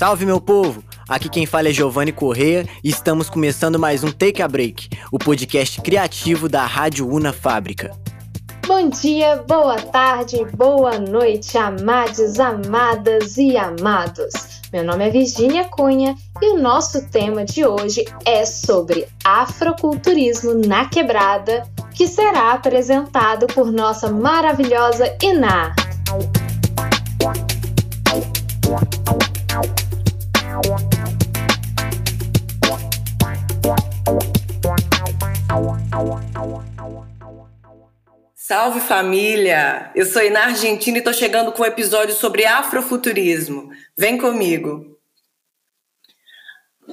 Salve meu povo! Aqui quem fala é Giovanni Correia e estamos começando mais um Take a Break, o podcast criativo da Rádio Una Fábrica. Bom dia, boa tarde, boa noite, amados, amadas e amados. Meu nome é Virginia Cunha e o nosso tema de hoje é sobre afroculturismo na quebrada, que será apresentado por nossa maravilhosa Iná. Salve família! Eu sou Iná Argentina e estou chegando com um episódio sobre afrofuturismo. Vem comigo!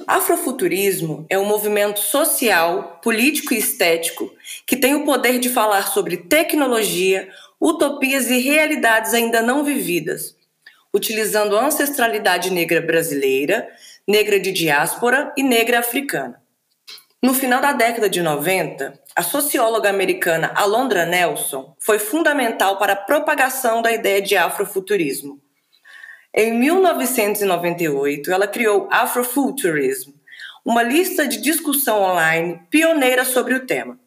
Afrofuturismo é um movimento social, político e estético que tem o poder de falar sobre tecnologia, utopias e realidades ainda não vividas, utilizando a ancestralidade negra brasileira, negra de diáspora e negra africana. No final da década de 90, a socióloga americana Alondra Nelson foi fundamental para a propagação da ideia de afrofuturismo. Em 1998, ela criou Afrofuturism, uma lista de discussão online pioneira sobre o tema,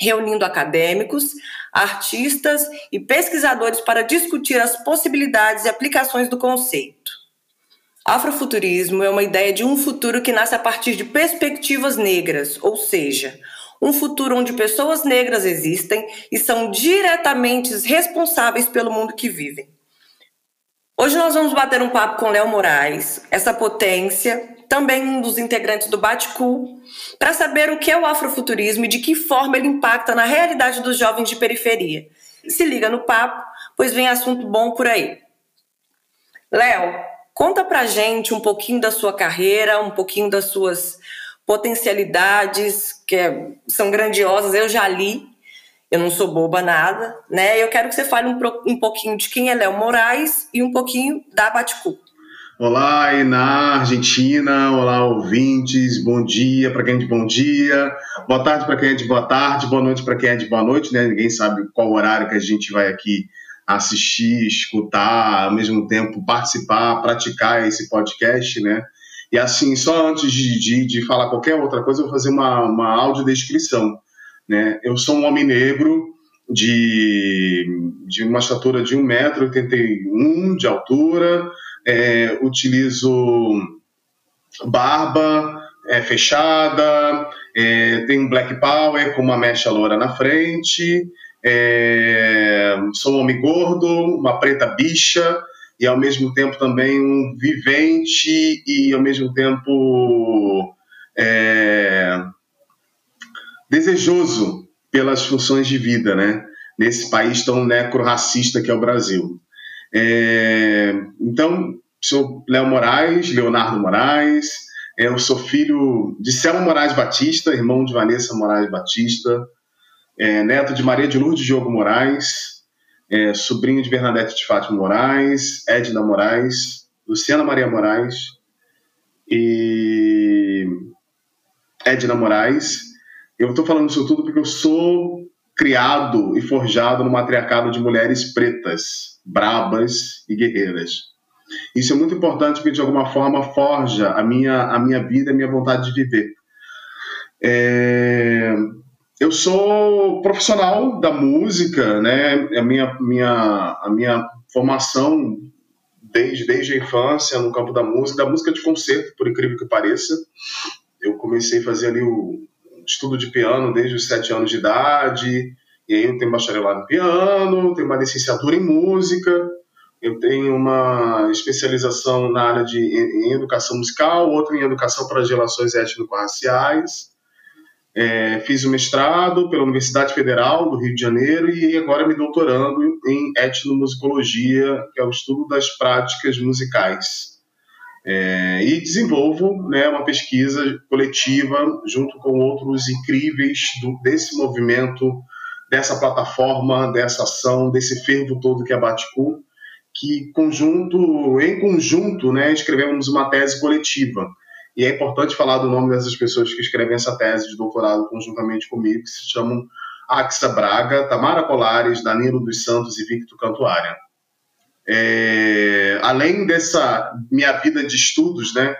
reunindo acadêmicos, artistas e pesquisadores para discutir as possibilidades e aplicações do conceito. Afrofuturismo é uma ideia de um futuro que nasce a partir de perspectivas negras, ou seja, um futuro onde pessoas negras existem e são diretamente responsáveis pelo mundo que vivem. Hoje nós vamos bater um papo com Léo Moraes, essa potência, também um dos integrantes do Batcool, para saber o que é o afrofuturismo e de que forma ele impacta na realidade dos jovens de periferia. Se liga no papo, pois vem assunto bom por aí. Léo, Conta pra gente um pouquinho da sua carreira, um pouquinho das suas potencialidades, que é, são grandiosas, eu já li, eu não sou boba nada, né? Eu quero que você fale um, um pouquinho de quem é Léo Moraes e um pouquinho da Baticu. Olá, na Argentina, olá, ouvintes, bom dia para quem é de bom dia, boa tarde para quem é de boa tarde, boa noite para quem é de boa noite, né? Ninguém sabe qual horário que a gente vai aqui assistir, escutar, ao mesmo tempo participar, praticar esse podcast, né? E assim, só antes de, de, de falar qualquer outra coisa, eu vou fazer uma, uma audiodescrição. Né? Eu sou um homem negro de, de uma estatura de 1,81m de altura, é, utilizo barba é, fechada, é, tenho black power com uma mecha loura na frente, é, sou um homem gordo, uma preta bicha e ao mesmo tempo também um vivente e ao mesmo tempo é, desejoso pelas funções de vida, né? Nesse país tão necro-racista que é o Brasil. É, então, sou Léo Moraes, Leonardo Moraes, é, eu sou filho de Selma Moraes Batista, irmão de Vanessa Moraes Batista, é, neto de Maria de Lourdes Diogo Moraes, é, sobrinho de Bernadette de Fátima Moraes, Edna Moraes, Luciana Maria Moraes. E Edna Moraes. Eu estou falando isso tudo porque eu sou criado e forjado no matriarcado de mulheres pretas, brabas e guerreiras. Isso é muito importante porque de alguma forma forja a minha, a minha vida, a minha vontade de viver. É, eu sou profissional da música, né? A minha, minha, a minha formação desde, desde a infância no campo da música, da música de concerto, por incrível que pareça. Eu comecei a fazer ali o estudo de piano desde os sete anos de idade, e aí eu tenho bacharelado em piano, tenho uma licenciatura em música, eu tenho uma especialização na área de em educação musical, outra em educação para as relações étnico-raciais, é, fiz o mestrado pela Universidade Federal do Rio de Janeiro e agora me doutorando em etnomusicologia, que é o estudo das práticas musicais. É, e desenvolvo né, uma pesquisa coletiva junto com outros incríveis do, desse movimento, dessa plataforma, dessa ação, desse fervo todo que é Baticu, que conjunto, em conjunto né, escrevemos uma tese coletiva e é importante falar do nome dessas pessoas que escrevem essa tese de doutorado conjuntamente comigo, que se chamam Axa Braga, Tamara Colares, Danilo dos Santos e Victor Cantuária. É, além dessa minha vida de estudos, né,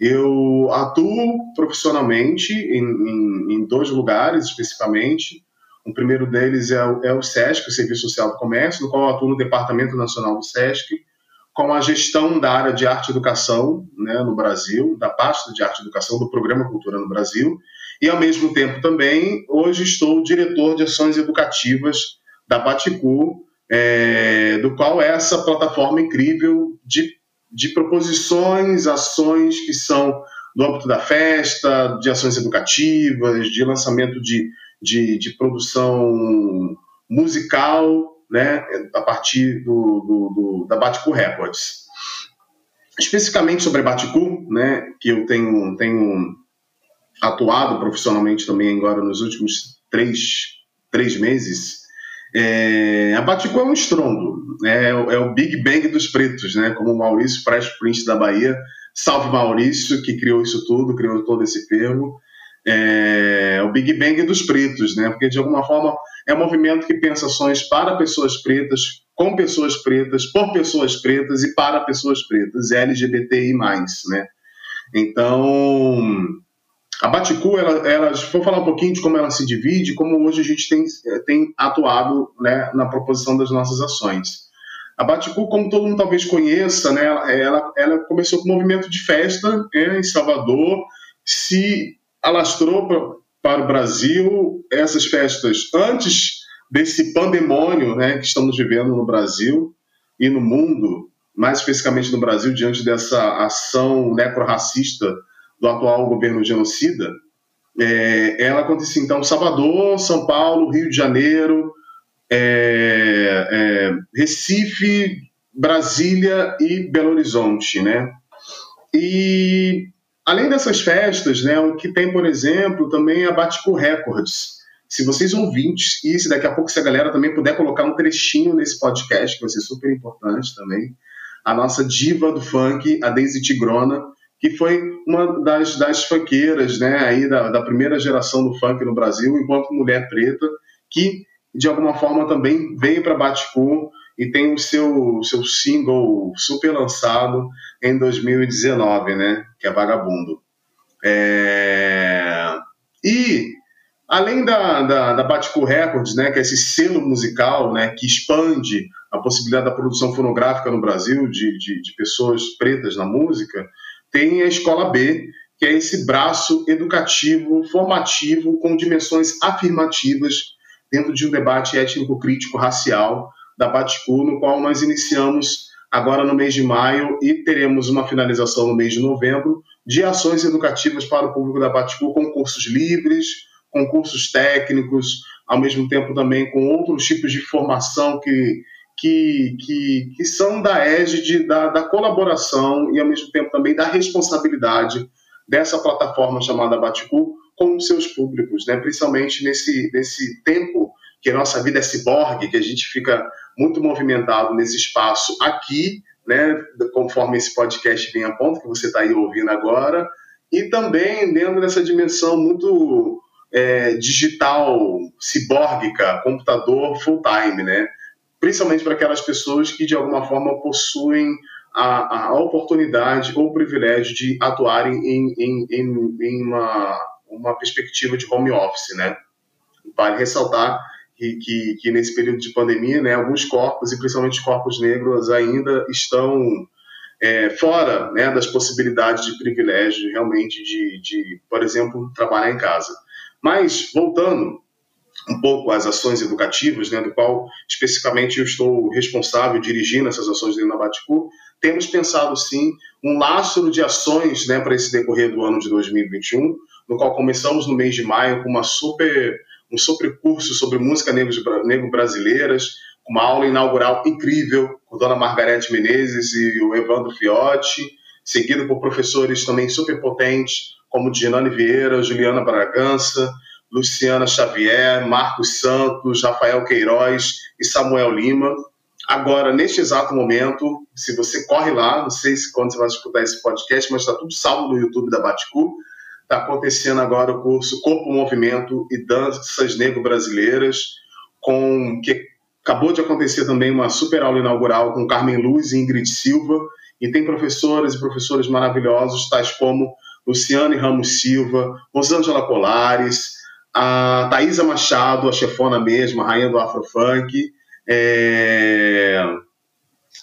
eu atuo profissionalmente em, em, em dois lugares especificamente. O primeiro deles é o, é o SESC, o Serviço Social do Comércio, no qual eu atuo no Departamento Nacional do SESC, com a gestão da área de arte e educação né, no Brasil, da pasta de arte e educação do Programa Cultura no Brasil, e ao mesmo tempo também, hoje estou diretor de ações educativas da Baticu, é, do qual é essa plataforma incrível de, de proposições, ações que são do âmbito da festa, de ações educativas, de lançamento de, de, de produção musical, né, a partir do, do, do da Baticu Records. Especificamente sobre a Baticu, né, que eu tenho, tenho atuado profissionalmente também agora nos últimos três, três meses, é, a Baticu é um estrondo, é, é, o Big Bang dos pretos, né? Como o Maurício Fresh Prince da Bahia. Salve Maurício, que criou isso tudo, criou todo esse termo. É, o Big Bang dos pretos, né? Porque de alguma forma é um movimento que pensa ações para pessoas pretas, com pessoas pretas, por pessoas pretas e para pessoas pretas, LGBTI+, né? Então, a Baticu, ela, ela, vou falar um pouquinho de como ela se divide, como hoje a gente tem, eh, tem atuado né, na proposição das nossas ações. A Baticu, como todo mundo talvez conheça, né, ela, ela começou com um movimento de festa né, em Salvador, se alastrou pra, para o Brasil essas festas antes desse pandemônio né, que estamos vivendo no Brasil e no mundo, mais especificamente no Brasil, diante dessa ação necro-racista do atual governo genocida, é, ela acontecia então Salvador, São Paulo, Rio de Janeiro, é, é, Recife, Brasília e Belo Horizonte, né? E além dessas festas, né, o que tem, por exemplo, também a Batico Records. Se vocês ouvintes, e se daqui a pouco se a galera também puder colocar um trechinho nesse podcast, que vai ser super importante também, a nossa diva do funk, a Daisy Tigrona, que foi uma das, das funkeiras né, aí da, da primeira geração do funk no Brasil, enquanto mulher preta, que de alguma forma também veio para Baticu e tem o seu, seu single super lançado em 2019, né, que é Vagabundo. É... E além da, da, da Records, né, que é esse selo musical né, que expande a possibilidade da produção fonográfica no Brasil de, de, de pessoas pretas na música, tem a Escola B, que é esse braço educativo, formativo, com dimensões afirmativas dentro de um debate étnico-crítico racial da Baticu, no qual nós iniciamos agora no mês de maio e teremos uma finalização no mês de novembro de ações educativas para o público da Baticu, com cursos livres, com cursos técnicos, ao mesmo tempo também com outros tipos de formação que que, que, que são da égide da, da colaboração e, ao mesmo tempo, também da responsabilidade dessa plataforma chamada Baticu com os seus públicos, né? principalmente nesse, nesse tempo que a nossa vida é ciborgue, que a gente fica muito movimentado nesse espaço aqui, né? conforme esse podcast vem a ponto, que você está aí ouvindo agora, e também dentro dessa dimensão muito é, digital, cibórgica, computador full-time, né? Principalmente para aquelas pessoas que de alguma forma possuem a, a oportunidade ou o privilégio de atuarem em, em, em, em uma, uma perspectiva de home office, né? Vale ressaltar que, que, que, nesse período de pandemia, né, alguns corpos, e principalmente corpos negros, ainda estão é, fora né, das possibilidades de privilégio realmente de, de, por exemplo, trabalhar em casa. Mas, voltando, um pouco as ações educativas, né, do qual especificamente eu estou responsável dirigindo essas ações dentro da Baticu, temos pensado sim um lastro de ações né, para esse decorrer do ano de 2021, no qual começamos no mês de maio com uma super, um super curso sobre música negro, negro brasileiras, uma aula inaugural incrível com dona Margarete Menezes e o Evandro Fiotti, seguido por professores também super potentes, como Ginane Vieira, Juliana Bragança, Luciana Xavier, Marcos Santos, Rafael Queiroz e Samuel Lima. Agora, neste exato momento, se você corre lá, não sei se quando você vai escutar esse podcast, mas está tudo salvo no YouTube da Baticu. Está acontecendo agora o curso Corpo, Movimento e Danças Negro Brasileiras, com que Acabou de acontecer também uma super aula inaugural com Carmen Luz e Ingrid Silva, e tem professoras e professores maravilhosos, tais como Luciane Ramos Silva, Rosângela Colares, a Thaisa Machado, a chefona mesmo, a rainha do Afrofunk, é...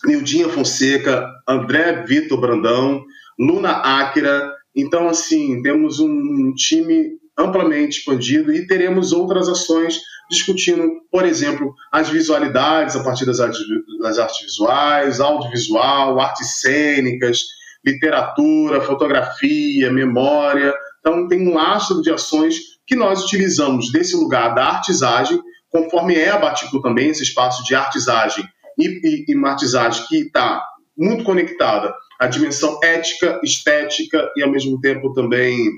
Nildinha Fonseca, André Vitor Brandão, Luna Áquila. Então, assim, temos um time amplamente expandido e teremos outras ações discutindo, por exemplo, as visualidades a partir das artes, das artes visuais, audiovisual, artes cênicas, literatura, fotografia, memória. Então, tem um lastro de ações que nós utilizamos desse lugar da artisagem, conforme é a Batico também, esse espaço de artisagem e, e, e que está muito conectada à dimensão ética, estética e, ao mesmo tempo, também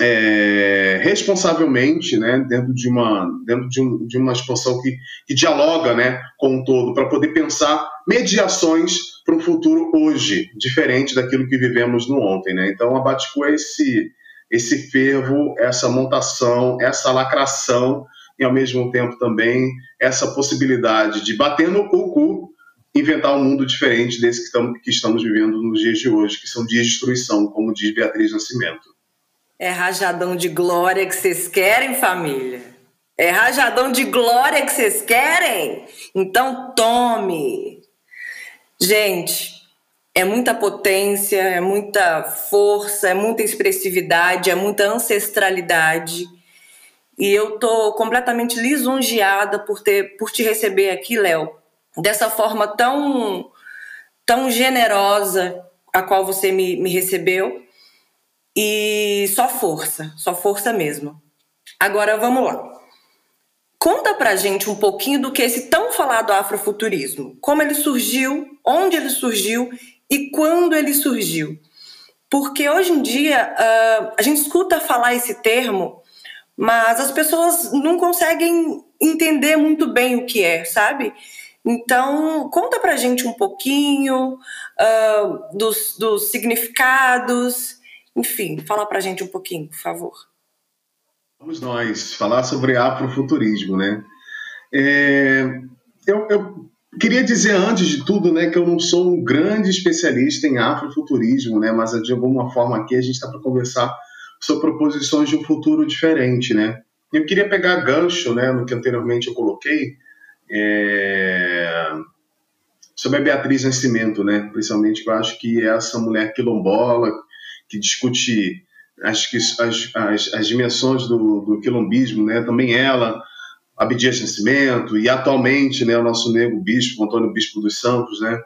é, responsavelmente, né, dentro de uma dentro de, um, de uma expansão que, que dialoga, né, com o todo, para poder pensar mediações para um futuro hoje diferente daquilo que vivemos no ontem, né? Então a Baticu é esse esse fervo, essa montação, essa lacração e ao mesmo tempo também essa possibilidade de bater no cu inventar um mundo diferente desse que estamos, que estamos vivendo nos dias de hoje, que são dias de destruição, como diz Beatriz Nascimento. É rajadão de glória que vocês querem, família? É rajadão de glória que vocês querem? Então tome! Gente, é muita potência, é muita força, é muita expressividade, é muita ancestralidade. E eu tô completamente lisonjeada por ter por te receber aqui, Léo, dessa forma tão tão generosa a qual você me, me recebeu. E só força, só força mesmo. Agora vamos lá. Conta pra gente um pouquinho do que esse tão falado afrofuturismo. Como ele surgiu, onde ele surgiu e quando ele surgiu. Porque hoje em dia uh, a gente escuta falar esse termo, mas as pessoas não conseguem entender muito bem o que é, sabe? Então, conta pra gente um pouquinho uh, dos, dos significados enfim, fala para a gente um pouquinho, por favor. Vamos nós falar sobre afrofuturismo, né? É, eu, eu, queria dizer antes de tudo, né, que eu não sou um grande especialista em afrofuturismo, né, mas de alguma forma aqui a gente está para conversar sobre proposições de um futuro diferente, né? Eu queria pegar gancho, né, no que anteriormente eu coloquei, é, sobre a Beatriz Nascimento, né? Principalmente eu acho que essa mulher quilombola que discute que as, as, as dimensões do, do quilombismo, né? Também ela, Abdias Nascimento e atualmente, né, o nosso nego bispo, Antônio Bispo dos Santos, né?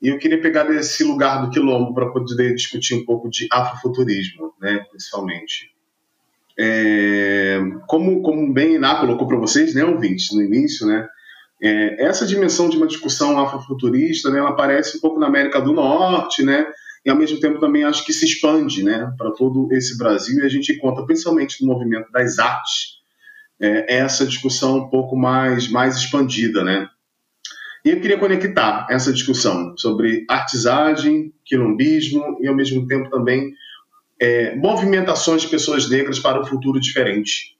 E eu queria pegar esse lugar do quilombo para poder discutir um pouco de afrofuturismo, né, principalmente. É, como, como bem Iná colocou para vocês, né, ouvintes, no início, né, é, essa dimensão de uma discussão afrofuturista, né, ela aparece um pouco na América do Norte, né, e ao mesmo tempo também acho que se expande né, para todo esse Brasil e a gente encontra, principalmente no movimento das artes, é, essa discussão um pouco mais, mais expandida. Né? E eu queria conectar essa discussão sobre artisagem, quilombismo e ao mesmo tempo também é, movimentações de pessoas negras para um futuro diferente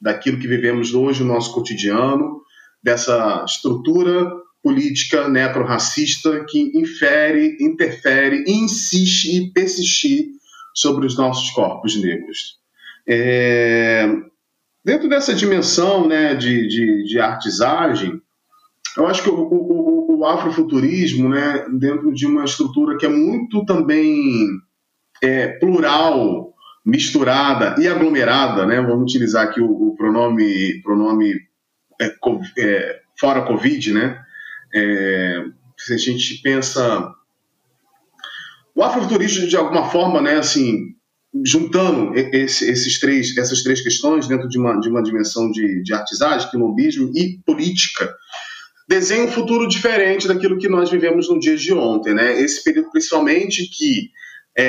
daquilo que vivemos hoje no nosso cotidiano, dessa estrutura política necro-racista que infere, interfere, insiste e persiste sobre os nossos corpos negros. É, dentro dessa dimensão né, de, de, de artisagem, eu acho que o, o, o, afrofuturismo, né, dentro de uma estrutura que é muito também é, plural, misturada e aglomerada, né, vamos utilizar aqui o, o pronome, pronome é, é, fora Covid, né, é, se a gente pensa. O afrofuturismo, de alguma forma, né, assim, juntando esse, esses três, essas três questões dentro de uma, de uma dimensão de, de artisagem, quilombismo e política, desenha um futuro diferente daquilo que nós vivemos no dia de ontem. Né? Esse período, principalmente, que é,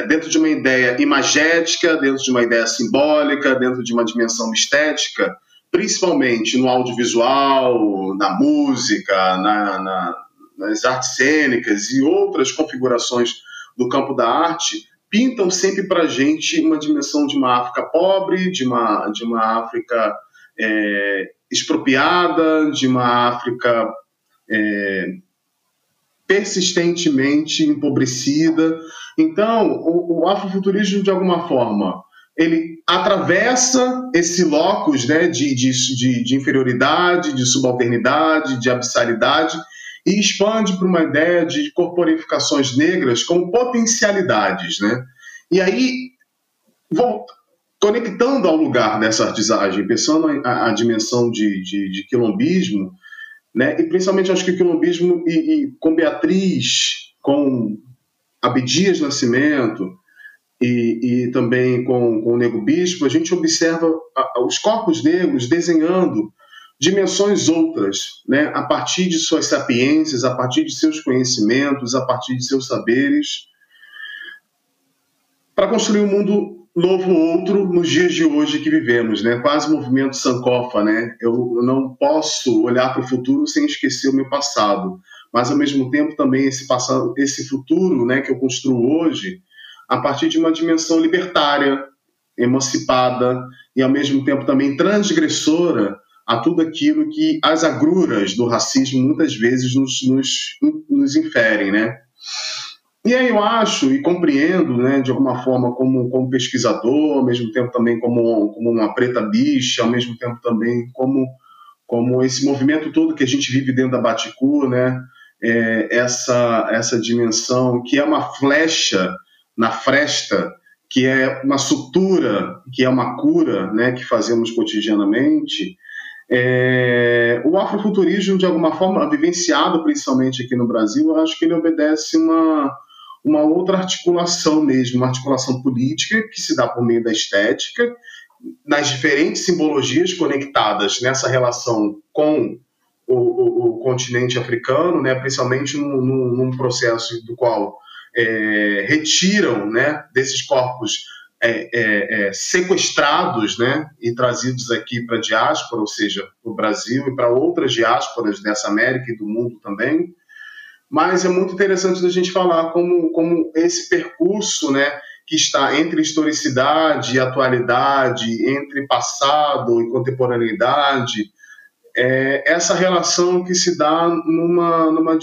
é, dentro de uma ideia imagética, dentro de uma ideia simbólica, dentro de uma dimensão estética, principalmente no audiovisual, na música, na, na, nas artes cênicas e outras configurações do campo da arte, pintam sempre para a gente uma dimensão de uma África pobre, de uma, de uma África é, expropriada, de uma África é, persistentemente empobrecida. Então, o, o afrofuturismo, de alguma forma, ele atravessa esse locus né, de, de, de, inferioridade, de subalternidade, de abissalidade e expande para uma ideia de corporificações negras como potencialidades. Né? E aí, volta, conectando ao lugar dessa artisagem, pensando a, dimensão de, de, de, quilombismo, né? e principalmente acho que o quilombismo e, e com Beatriz, com Abdias Nascimento, e, e, também com, com o Nego Bispo, a gente observa a, os corpos negros desenhando dimensões outras, né? a partir de suas sapiências, a partir de seus conhecimentos, a partir de seus saberes, para construir um mundo novo outro nos dias de hoje que vivemos, né? Quase movimento Sankofa, né? Eu não posso olhar para o futuro sem esquecer o meu passado, mas ao mesmo tempo também esse passado, esse futuro, né, que eu construo hoje, a partir de uma dimensão libertária, emancipada e ao mesmo tempo também transgressora a tudo aquilo que as agruras do racismo muitas vezes nos, nos, nos inferem, né? E aí eu acho e compreendo, né, de alguma forma, como, como pesquisador, ao mesmo tempo também como, como uma preta bicha, ao mesmo tempo também como, como esse movimento todo que a gente vive dentro da Baticu, né, é, essa, essa dimensão que é uma flecha na fresta, que é uma sutura, que é uma cura, né, que fazemos cotidianamente, é, o afrofuturismo, de alguma forma, vivenciado principalmente aqui no Brasil, eu acho que ele obedece uma, uma outra articulação mesmo, uma articulação política que se dá por meio da estética, nas diferentes simbologias conectadas nessa relação com o, o, o continente africano, né, principalmente num, num, processo do qual é, retiram né, desses corpos é, é, é sequestrados né, e trazidos aqui para a diáspora, ou seja, para o Brasil e para outras diásporas dessa América e do mundo também, mas é muito interessante da gente falar como, como esse percurso, né, que está entre historicidade e atualidade, entre passado e contemporaneidade, é essa relação que se dá numa, numa,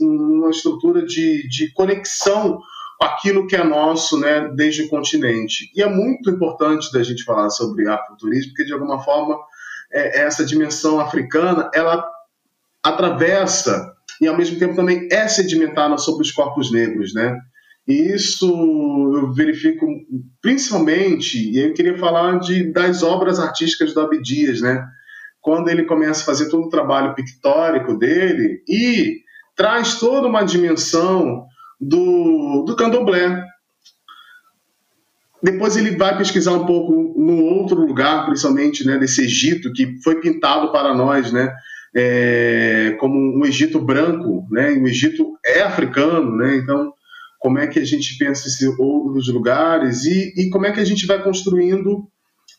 numa estrutura de, de conexão aquilo que é nosso né, desde o continente. E é muito importante da gente falar sobre afroturismo, porque, de alguma forma, é, essa dimensão africana, ela atravessa e ao mesmo tempo também é sedimentada sobre os corpos negros, né? E isso eu verifico principalmente, e eu queria falar de, das obras artísticas do Abdias, né? Quando ele começa a fazer todo o trabalho pictórico dele e traz toda uma dimensão do, do candomblé. Depois ele vai pesquisar um pouco no outro lugar, principalmente né, Egito, que foi pintado para nós, né? é, como um Egito branco, né? E o Egito é africano, né? Então, como é que a gente pensa esses outros lugares e, e como é que a gente vai construindo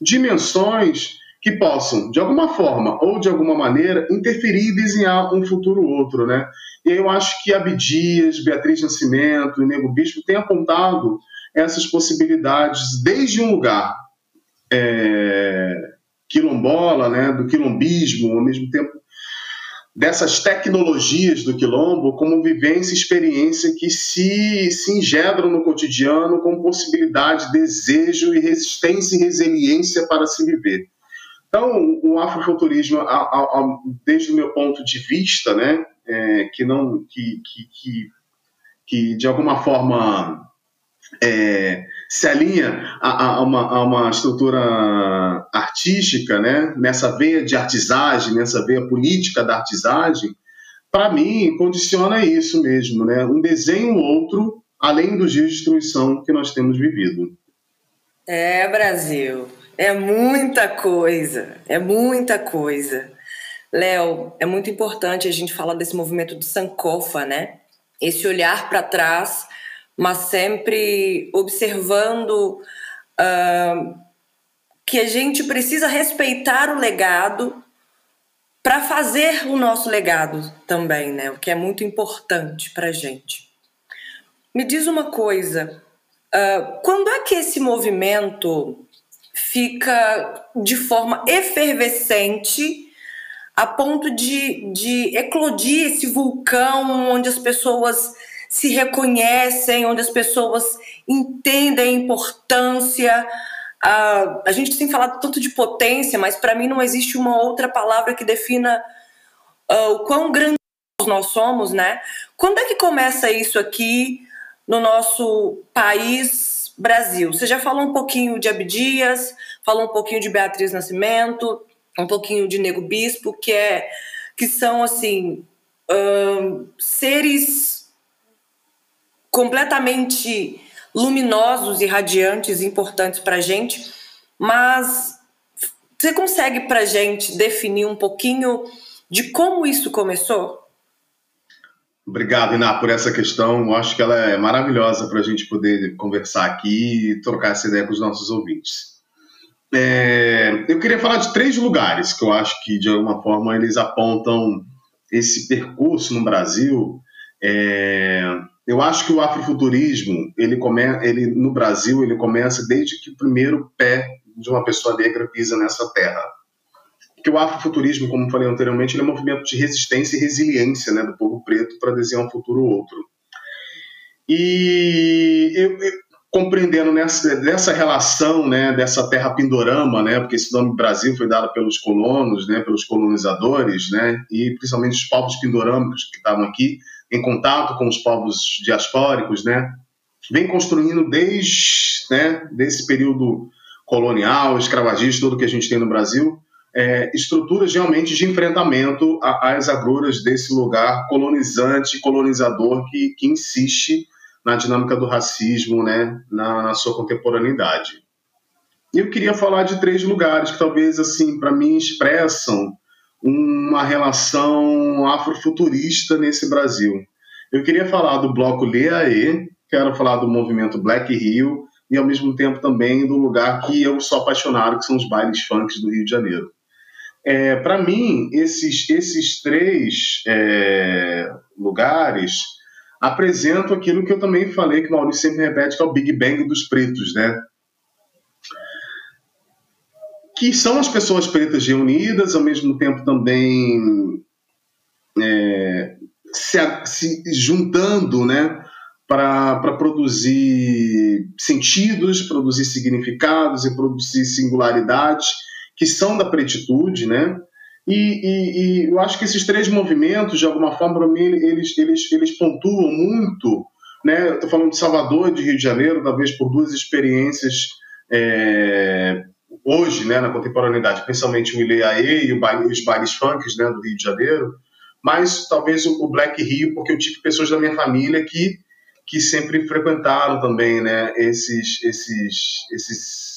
dimensões que possam, de alguma forma ou de alguma maneira, interferir e desenhar um futuro outro, né? E eu acho que Abdias, Beatriz Nascimento e Nego Bispo têm apontado essas possibilidades desde um lugar é, quilombola, né, do quilombismo, ao mesmo tempo dessas tecnologias do quilombo como vivência e experiência que se, se engendram no cotidiano com possibilidade, desejo e resistência e resiliência para se viver. Então, o afrofuturismo, desde o meu ponto de vista, né, é, que não que, que, que, de alguma forma é, se alinha a, a, uma, a, uma, estrutura artística, né? nessa veia de artisagem, nessa veia política da artisagem, para mim, condiciona isso mesmo, né? um desenho outro, além dos dias de destruição que nós temos vivido. É, Brasil, é muita coisa, é muita coisa. Léo, é muito importante a gente falar desse movimento de Sankofa, né? Esse olhar para trás mas sempre observando uh, que a gente precisa respeitar o legado para fazer o nosso legado também, né? O que é muito importante para a gente. Me diz uma coisa: uh, quando é que esse movimento fica de forma efervescente a ponto de, de eclodir esse vulcão onde as pessoas se reconhecem, onde as pessoas entendem a importância. Uh, a gente tem falado tanto de potência, mas para mim não existe uma outra palavra que defina uh, o quão grandes nós somos, né? Quando é que começa isso aqui no nosso país, Brasil? Você já falou um pouquinho de Abdias, falou um pouquinho de Beatriz Nascimento, um pouquinho de Nego Bispo, que é que são assim seres completamente luminosos e radiantes, importantes para gente, mas você consegue para gente definir um pouquinho de como isso começou? Obrigado, Iná, por essa questão. Eu acho que ela é maravilhosa para a gente poder conversar aqui e trocar essa ideia com os nossos ouvintes. É, eu queria falar de três lugares que eu acho que, de alguma forma, eles apontam esse percurso no Brasil. É, eu acho que o afrofuturismo, ele, come, ele no Brasil, ele começa desde que o primeiro pé de uma pessoa negra pisa nessa terra. Porque o afrofuturismo, como falei anteriormente, é um movimento de resistência e resiliência né, do povo preto para desenhar um futuro outro. E eu, eu compreendendo nessa, relação, né, dessa terra pindorama, né, porque esse nome Brasil foi dado pelos colonos, né, pelos colonizadores, né, e principalmente os povos pindorâmicos que estavam aqui em contato com os povos diaspóricos, né, vem construindo desde, né, desse período colonial, escravagista, tudo que a gente tem no Brasil, é, estruturas realmente de enfrentamento às agruras desse lugar colonizante, colonizador que, que insiste na dinâmica do racismo, né, na, na sua contemporaneidade. E eu queria falar de três lugares que talvez, assim, para mim expressam uma relação afrofuturista nesse Brasil. Eu queria falar do bloco Leaê, quero falar do movimento Black Rio e ao mesmo tempo também do lugar que eu sou apaixonado, que são os bailes funks do Rio de Janeiro. É, para mim, esses, esses três é, lugares apresento aquilo que eu também falei, que o Maurício sempre repete, que é o Big Bang dos pretos, né? Que são as pessoas pretas reunidas, ao mesmo tempo também é, se, se, juntando, né? Para produzir sentidos, produzir significados e produzir singularidades que são da pretitude, né? E, e, e, eu acho que esses três movimentos, de alguma forma, para mim, eles, eles, eles pontuam muito. Né? Estou falando de Salvador e de Rio de Janeiro, talvez por duas experiências é, hoje, né, na contemporaneidade, principalmente o Ileaê e o baile, os bailes funks né, do Rio de Janeiro, mas talvez o Black Rio, porque eu tive pessoas da minha família que, que sempre frequentaram também né, esses, esses, esses,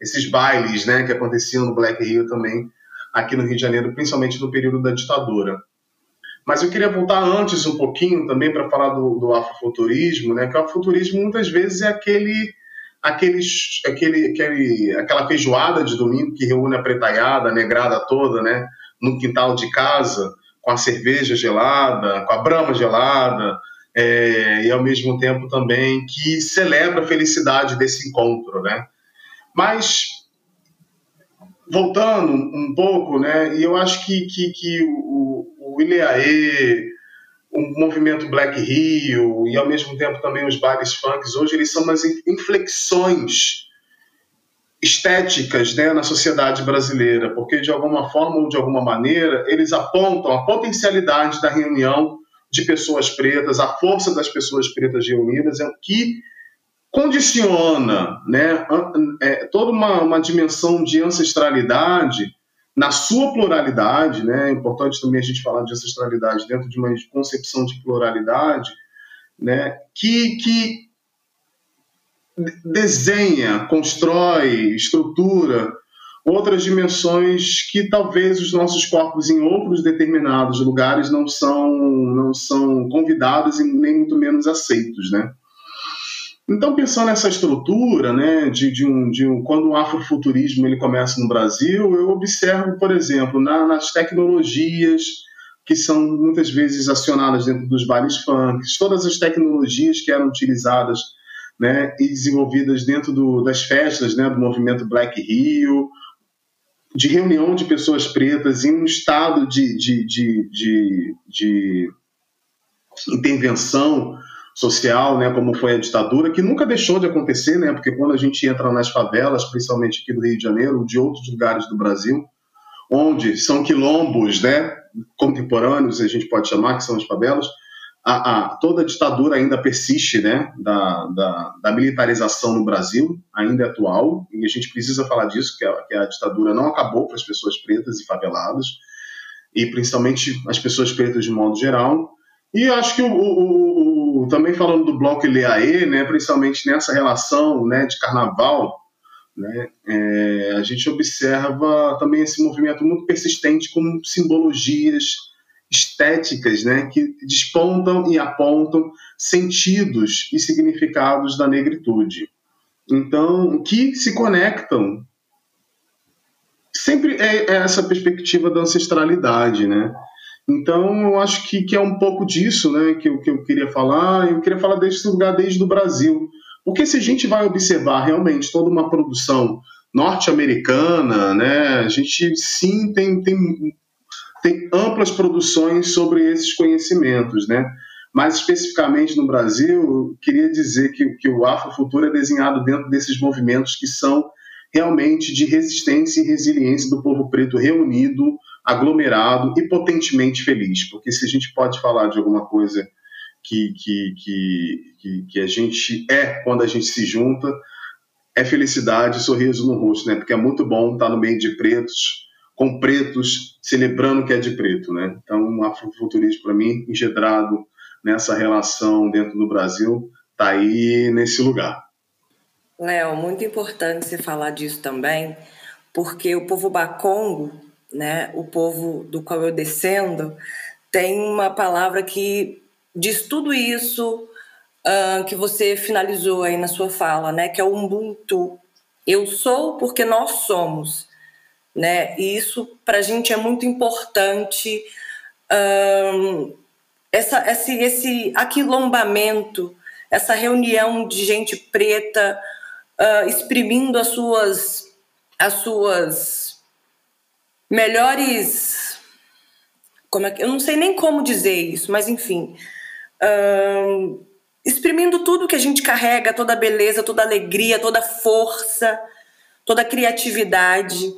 esses bailes né, que aconteciam no Black Rio também aqui no Rio de Janeiro, principalmente no período da ditadura. Mas eu queria voltar antes um pouquinho também para falar do, do afrofuturismo, né? Que o afrofuturismo muitas vezes é aquele, aquele, aquele, aquele, aquela feijoada de domingo que reúne a pretaiada, a negrada toda, né? No quintal de casa, com a cerveja gelada, com a brama gelada, é, e ao mesmo tempo também que celebra a felicidade desse encontro, né? Mas voltando um pouco, né, e eu acho que, que, que o, o Ileaê, o movimento Black Rio e ao mesmo tempo também os bares funks hoje eles são umas inflexões estéticas né, na sociedade brasileira, porque de alguma forma ou de alguma maneira eles apontam a potencialidade da reunião de pessoas pretas, a força das pessoas pretas reunidas, é que condiciona né, é, toda uma, uma dimensão de ancestralidade na sua pluralidade, né? É importante também a gente falar de ancestralidade dentro de uma concepção de pluralidade, né? Que, que desenha, constrói, estrutura outras dimensões que talvez os nossos corpos em outros determinados lugares não são não são convidados e nem muito menos aceitos, né? Então, pensando nessa estrutura, né, de, de, um, de um, quando o afrofuturismo ele começa no Brasil, eu observo, por exemplo, na, nas tecnologias que são muitas vezes acionadas dentro dos bares funk, todas as tecnologias que eram utilizadas né, e desenvolvidas dentro do, das festas né, do movimento Black Rio, de reunião de pessoas pretas em um estado de, de, de, de, de intervenção social, né, como foi a ditadura, que nunca deixou de acontecer, né, porque quando a gente entra nas favelas, principalmente aqui do Rio de Janeiro, de outros lugares do Brasil, onde são quilombos, né, contemporâneos, a gente pode chamar, que são as favelas, a, a, toda a ditadura ainda persiste, né, da, da, da, militarização no Brasil, ainda é atual, e a gente precisa falar disso, que a, que a ditadura não acabou para as pessoas pretas e faveladas, e principalmente as pessoas pretas de modo geral, e acho que o, o, também falando do bloco Ileaê, né, principalmente nessa relação né, de carnaval, né, é, a gente observa também esse movimento muito persistente com simbologias estéticas né, que despontam e apontam sentidos e significados da negritude. Então, que se conectam sempre é, é essa perspectiva da ancestralidade, né? Então, eu acho que, que é um pouco disso né, que, eu, que eu queria falar. Eu queria falar desse lugar desde o Brasil. Porque se a gente vai observar realmente toda uma produção norte-americana, né, a gente sim tem, tem, tem amplas produções sobre esses conhecimentos. Né? Mais especificamente no Brasil, eu queria dizer que, que o Afrofuturo é desenhado dentro desses movimentos que são realmente de resistência e resiliência do povo preto reunido aglomerado e potentemente feliz, porque se a gente pode falar de alguma coisa que, que, que, que, a gente é quando a gente se junta, é felicidade, sorriso no rosto, né? Porque é muito bom estar no meio de pretos, com pretos, celebrando que é de preto, né? Então, o afrofuturismo, para mim, engedrado nessa relação dentro do Brasil, está aí nesse lugar. Léo, muito importante você falar disso também, porque o povo bacongo né, o povo do qual eu descendo, tem uma palavra que diz tudo isso uh, que você finalizou aí na sua fala, né, que é o Ubuntu. Eu sou porque nós somos, né? E isso para a gente é muito importante. Um, essa, esse, esse aquilombamento, essa reunião de gente preta uh, exprimindo as suas, as suas melhores. Como é que, eu não sei nem como dizer isso, mas enfim. Exprimindo tudo que a gente carrega, toda a beleza, toda a alegria, toda a força, toda a criatividade,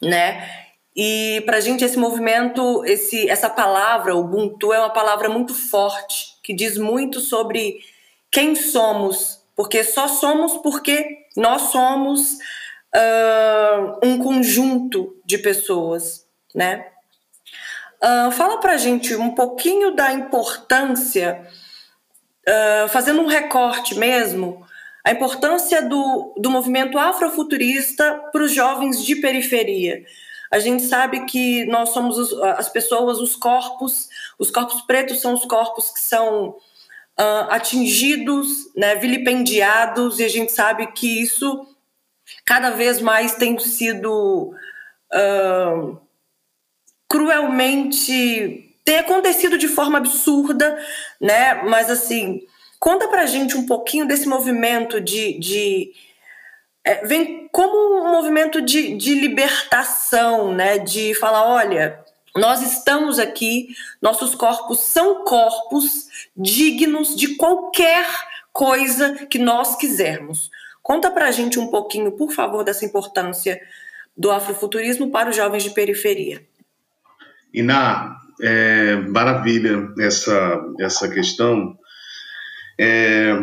né? E para a gente esse movimento, esse, essa palavra, Ubuntu, é uma palavra muito forte, que diz muito sobre quem somos, porque só somos porque nós somos uh, um conjunto de pessoas, né? Uh, fala pra gente um pouquinho da importância, uh, fazendo um recorte mesmo, a importância do, do movimento afrofuturista para os jovens de periferia. A gente sabe que nós somos os, as pessoas, os corpos, os corpos pretos são os corpos que são uh, atingidos, né, vilipendiados, e a gente sabe que isso cada vez mais tem sido uh, cruelmente. tem acontecido de forma absurda, né? Mas assim, conta pra gente um pouquinho desse movimento de. de é, vem como um movimento de, de libertação, né? De falar, olha, nós estamos aqui, nossos corpos são corpos dignos de qualquer coisa que nós quisermos. Conta para a gente um pouquinho, por favor, dessa importância do afrofuturismo para os jovens de periferia. Iná, é, maravilha essa, essa questão. É,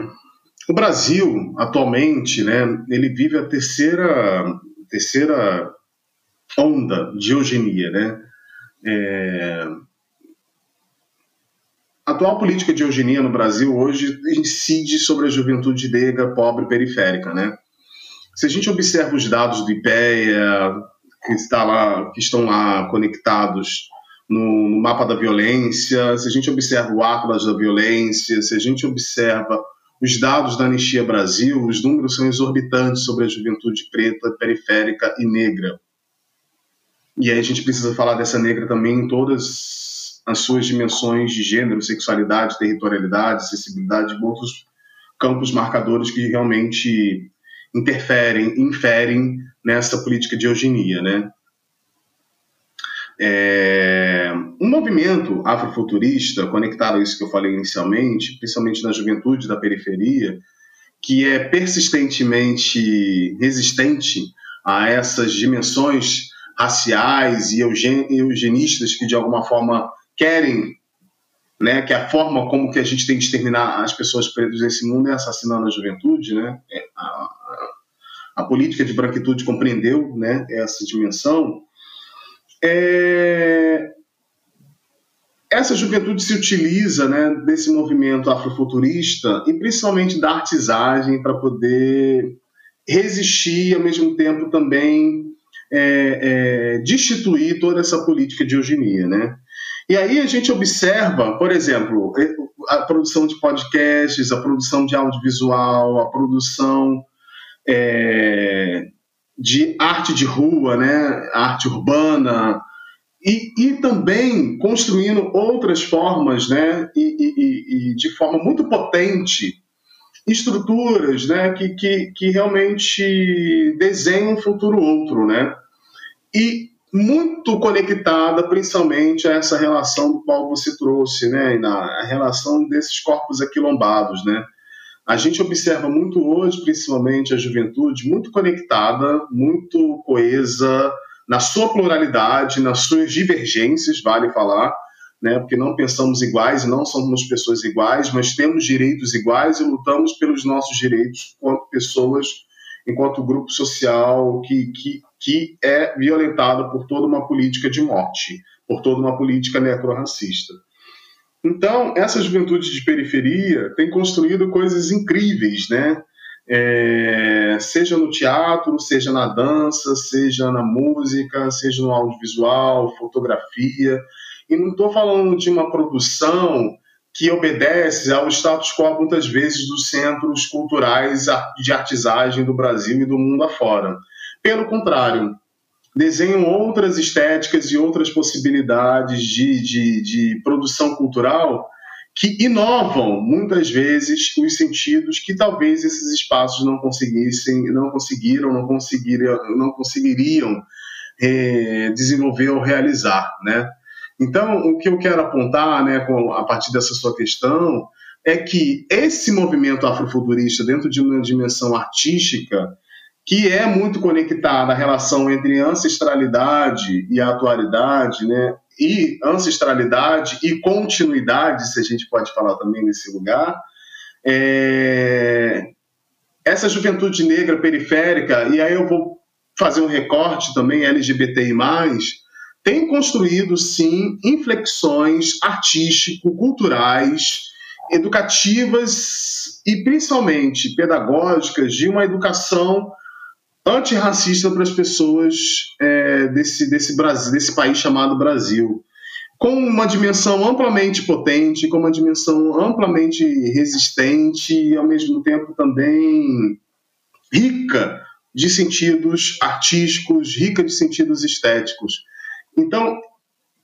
o Brasil, atualmente, né, ele vive a terceira, terceira onda de eugenia, né? É, a atual política de eugenia no Brasil hoje incide sobre a juventude negra, pobre periférica, né? Se a gente observa os dados do IPEA, que, está lá, que estão lá conectados no, no, mapa da violência, se a gente observa o Atlas da violência, se a gente observa os dados da Anistia Brasil, os números são exorbitantes sobre a juventude preta, periférica e negra. E aí a gente precisa falar dessa negra também em todas as suas dimensões de gênero, sexualidade, territorialidade, acessibilidade, outros campos marcadores que realmente interferem, inferem nessa política de eugenia, né? É, um movimento afrofuturista, conectado a isso que eu falei inicialmente, principalmente na juventude da periferia, que é persistentemente resistente a essas dimensões raciais e eugenistas que de alguma forma querem né, que a forma como que a gente tem de exterminar as pessoas pretas nesse mundo é assassinando a juventude, né? É, a, a, a política de branquitude compreendeu, né, essa dimensão. É, essa juventude se utiliza né, desse movimento afrofuturista e principalmente da artisagem para poder resistir e, ao mesmo tempo, também é, é, destituir toda essa política de eugenia. Né? E aí a gente observa, por exemplo, a produção de podcasts, a produção de audiovisual, a produção é, de arte de rua, né, arte urbana, e, e também construindo outras formas, né, e, e, e de forma muito potente, estruturas né, que, que, que realmente desenham um futuro outro, né? E muito conectada principalmente a essa relação do qual você trouxe, né, na relação desses corpos aquilombados, né? A gente observa muito hoje, principalmente a juventude, muito conectada, muito coesa, na sua pluralidade, nas suas divergências, vale falar, né? porque não pensamos iguais e não somos pessoas iguais, mas temos direitos iguais e lutamos pelos nossos direitos enquanto pessoas, enquanto grupo social que, que, que é violentado por toda uma política de morte, por toda uma política necrorracista. Então, essa juventude de periferia tem construído coisas incríveis, né? é, seja no teatro, seja na dança, seja na música, seja no audiovisual, fotografia. E não estou falando de uma produção que obedece ao status quo, muitas vezes, dos centros culturais de artisagem do Brasil e do mundo afora. Pelo contrário, desenham outras estéticas e outras possibilidades de, de, de produção cultural que inovam muitas vezes os sentidos que talvez esses espaços não conseguissem, não conseguiram, não conseguiriam, não conseguiriam é, desenvolver ou realizar, né? Então, o que eu quero apontar, né, com, a partir dessa sua questão, é que esse movimento afrofuturista, dentro de uma dimensão artística, que é muito conectada à relação entre ancestralidade e atualidade, né, e ancestralidade e continuidade, se a gente pode falar também nesse lugar, é... essa juventude negra periférica, e aí eu vou fazer um recorte também LGBTI+, tem construído, sim, inflexões artístico-culturais, educativas e principalmente pedagógicas de uma educação antirracista para as pessoas é, desse, desse, Brasil, desse país chamado Brasil. Com uma dimensão amplamente potente, com uma dimensão amplamente resistente e, ao mesmo tempo, também rica de sentidos artísticos, rica de sentidos estéticos. Então,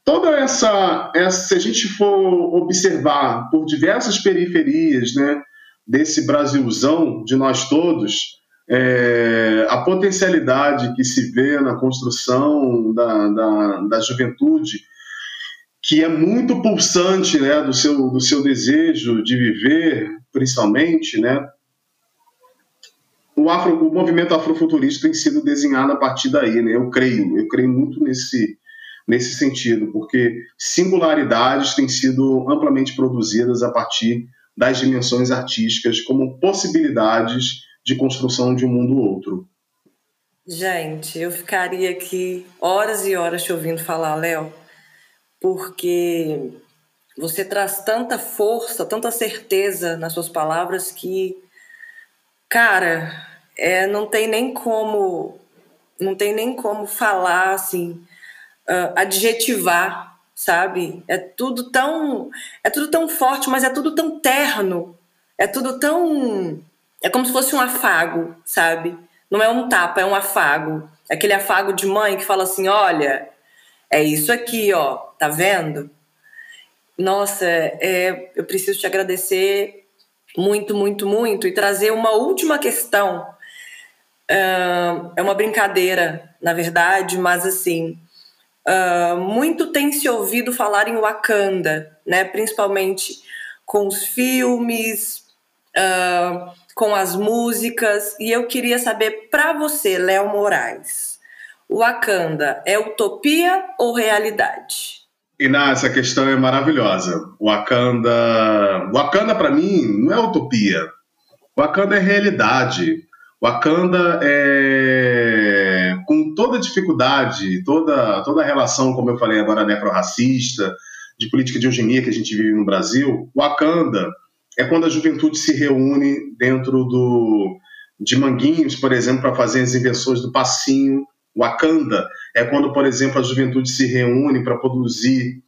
toda essa, essa se a gente for observar por diversas periferias né, desse Brasilzão de nós todos, é, a potencialidade que se vê na construção da, da, da, juventude, que é muito pulsante né, do, seu, do seu desejo de viver, principalmente, né, o, afro, o movimento afrofuturista tem sido desenhado a partir daí, né, eu creio, eu creio muito nesse, nesse sentido, porque singularidades têm sido amplamente produzidas a partir das dimensões artísticas como possibilidades de construção de um mundo outro. Gente, eu ficaria aqui horas e horas te ouvindo falar, Léo, porque você traz tanta força, tanta certeza nas suas palavras que, cara, é, não tem nem como, não tem nem como falar assim, uh, adjetivar, sabe? É tudo tão, é tudo tão forte, mas é tudo tão terno, é tudo tão é como se fosse um afago, sabe? Não é um tapa, é um afago. Aquele afago de mãe que fala assim: olha, é isso aqui, ó, tá vendo? Nossa, é, eu preciso te agradecer muito, muito, muito e trazer uma última questão. Uh, é uma brincadeira, na verdade, mas assim, Uh, muito tem se ouvido falar em Wakanda, né? principalmente com os filmes, uh, com as músicas, e eu queria saber para você, Léo Moraes, Wakanda é utopia ou realidade? Iná, essa questão é maravilhosa. Wakanda, Wakanda para mim não é utopia. Wakanda é realidade. Wakanda é com toda dificuldade, toda toda a relação, como eu falei agora, necro-racista, de política de eugenia que a gente vive no Brasil, Wakanda é quando a juventude se reúne dentro do de Manguinhos, por exemplo, para fazer as invenções do passinho. Wakanda é quando, por exemplo, a juventude se reúne para produzir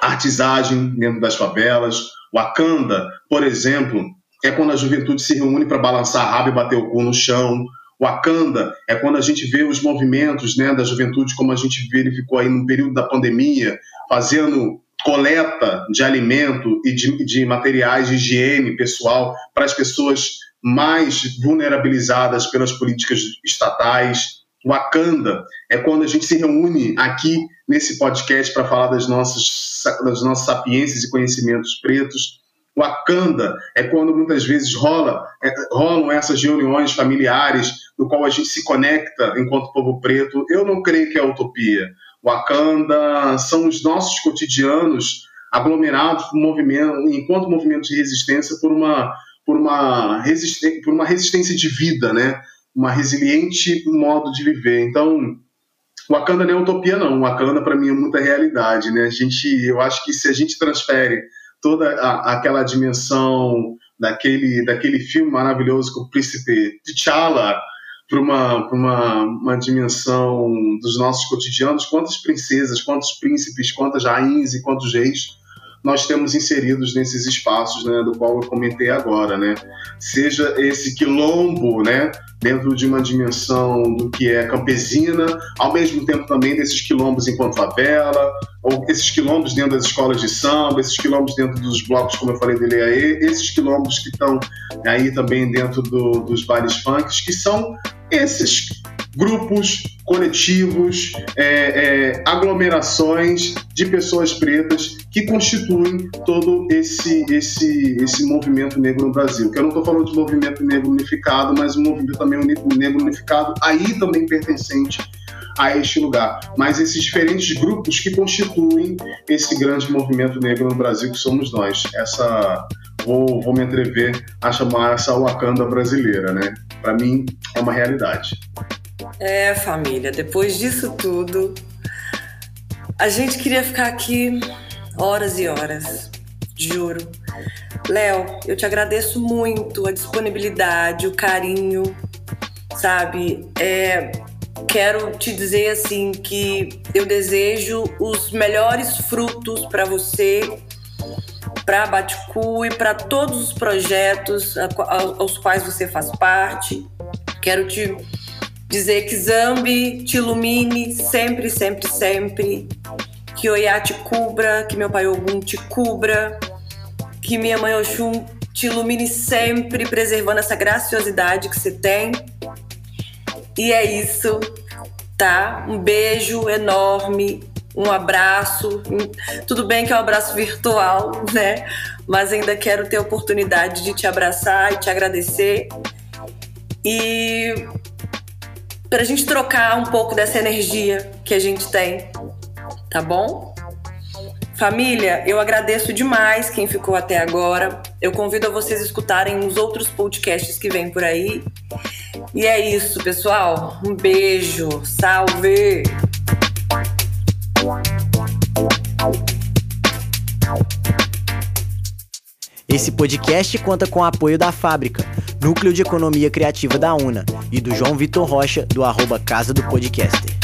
artesagem dentro das favelas. Wakanda, por exemplo, é quando a juventude se reúne para balançar a raba e bater o cu no chão. Wakanda é quando a gente vê os movimentos né, da juventude, como a gente verificou aí no período da pandemia, fazendo coleta de alimento e de, de materiais de higiene pessoal para as pessoas mais vulnerabilizadas pelas políticas estatais. Wakanda é quando a gente se reúne aqui nesse podcast para falar das nossas, das nossas sapiências e conhecimentos pretos. Wakanda é quando muitas vezes rola, é, rolam essas reuniões familiares no qual a gente se conecta enquanto povo preto. Eu não creio que é utopia. Wakanda são os nossos cotidianos aglomerados movimento, enquanto movimento de resistência por uma por uma, resistência, por uma resistência de vida, né? Uma resiliente modo de viver. Então, Wakanda não é utopia não. Wakanda para mim é muita realidade, né? A gente, eu acho que se a gente transfere toda a, aquela dimensão daquele, daquele filme maravilhoso com o príncipe T'Challa para uma, uma, uma dimensão dos nossos cotidianos, quantas princesas, quantos príncipes, quantas rainhas e quantos reis nós temos inseridos nesses espaços, né, do qual eu comentei agora, né? Seja esse quilombo, né, dentro de uma dimensão do que é campesina, ao mesmo tempo também desses quilombos enquanto favela, ou esses quilombos dentro das escolas de samba, esses quilombos dentro dos blocos, como eu falei dele aí, esses quilombos que estão aí também dentro do, dos bares funks, que são esses grupos, coletivos, é, é, aglomerações de pessoas pretas que constituem todo esse, esse, esse movimento negro no Brasil. Que eu não estou falando de movimento negro unificado, mas um movimento também negro unificado, aí também pertencente a este lugar. Mas esses diferentes grupos que constituem esse grande movimento negro no Brasil que somos nós. Essa vou, vou me atrever a chamar essa Wakanda brasileira, né? Para mim é uma realidade. É, família, depois disso tudo, a gente queria ficar aqui horas e horas, juro. Léo, eu te agradeço muito a disponibilidade, o carinho, sabe? É, quero te dizer assim que eu desejo os melhores frutos para você, para Baticu e para todos os projetos aos quais você faz parte. Quero te dizer que Zambi te ilumine sempre, sempre, sempre. Que Oiá te cubra, que meu pai Ogum te cubra, que minha mãe Oxum te ilumine sempre, preservando essa graciosidade que você tem. E é isso, tá? Um beijo enorme, um abraço. Tudo bem que é um abraço virtual, né? Mas ainda quero ter a oportunidade de te abraçar e te agradecer. E para a gente trocar um pouco dessa energia que a gente tem, tá bom? Família, eu agradeço demais quem ficou até agora. Eu convido a vocês a escutarem os outros podcasts que vêm por aí. E é isso, pessoal. Um beijo. Salve! Esse podcast conta com o apoio da Fábrica, Núcleo de Economia Criativa da UNA, e do João Vitor Rocha, do arroba Casa do Podcaster.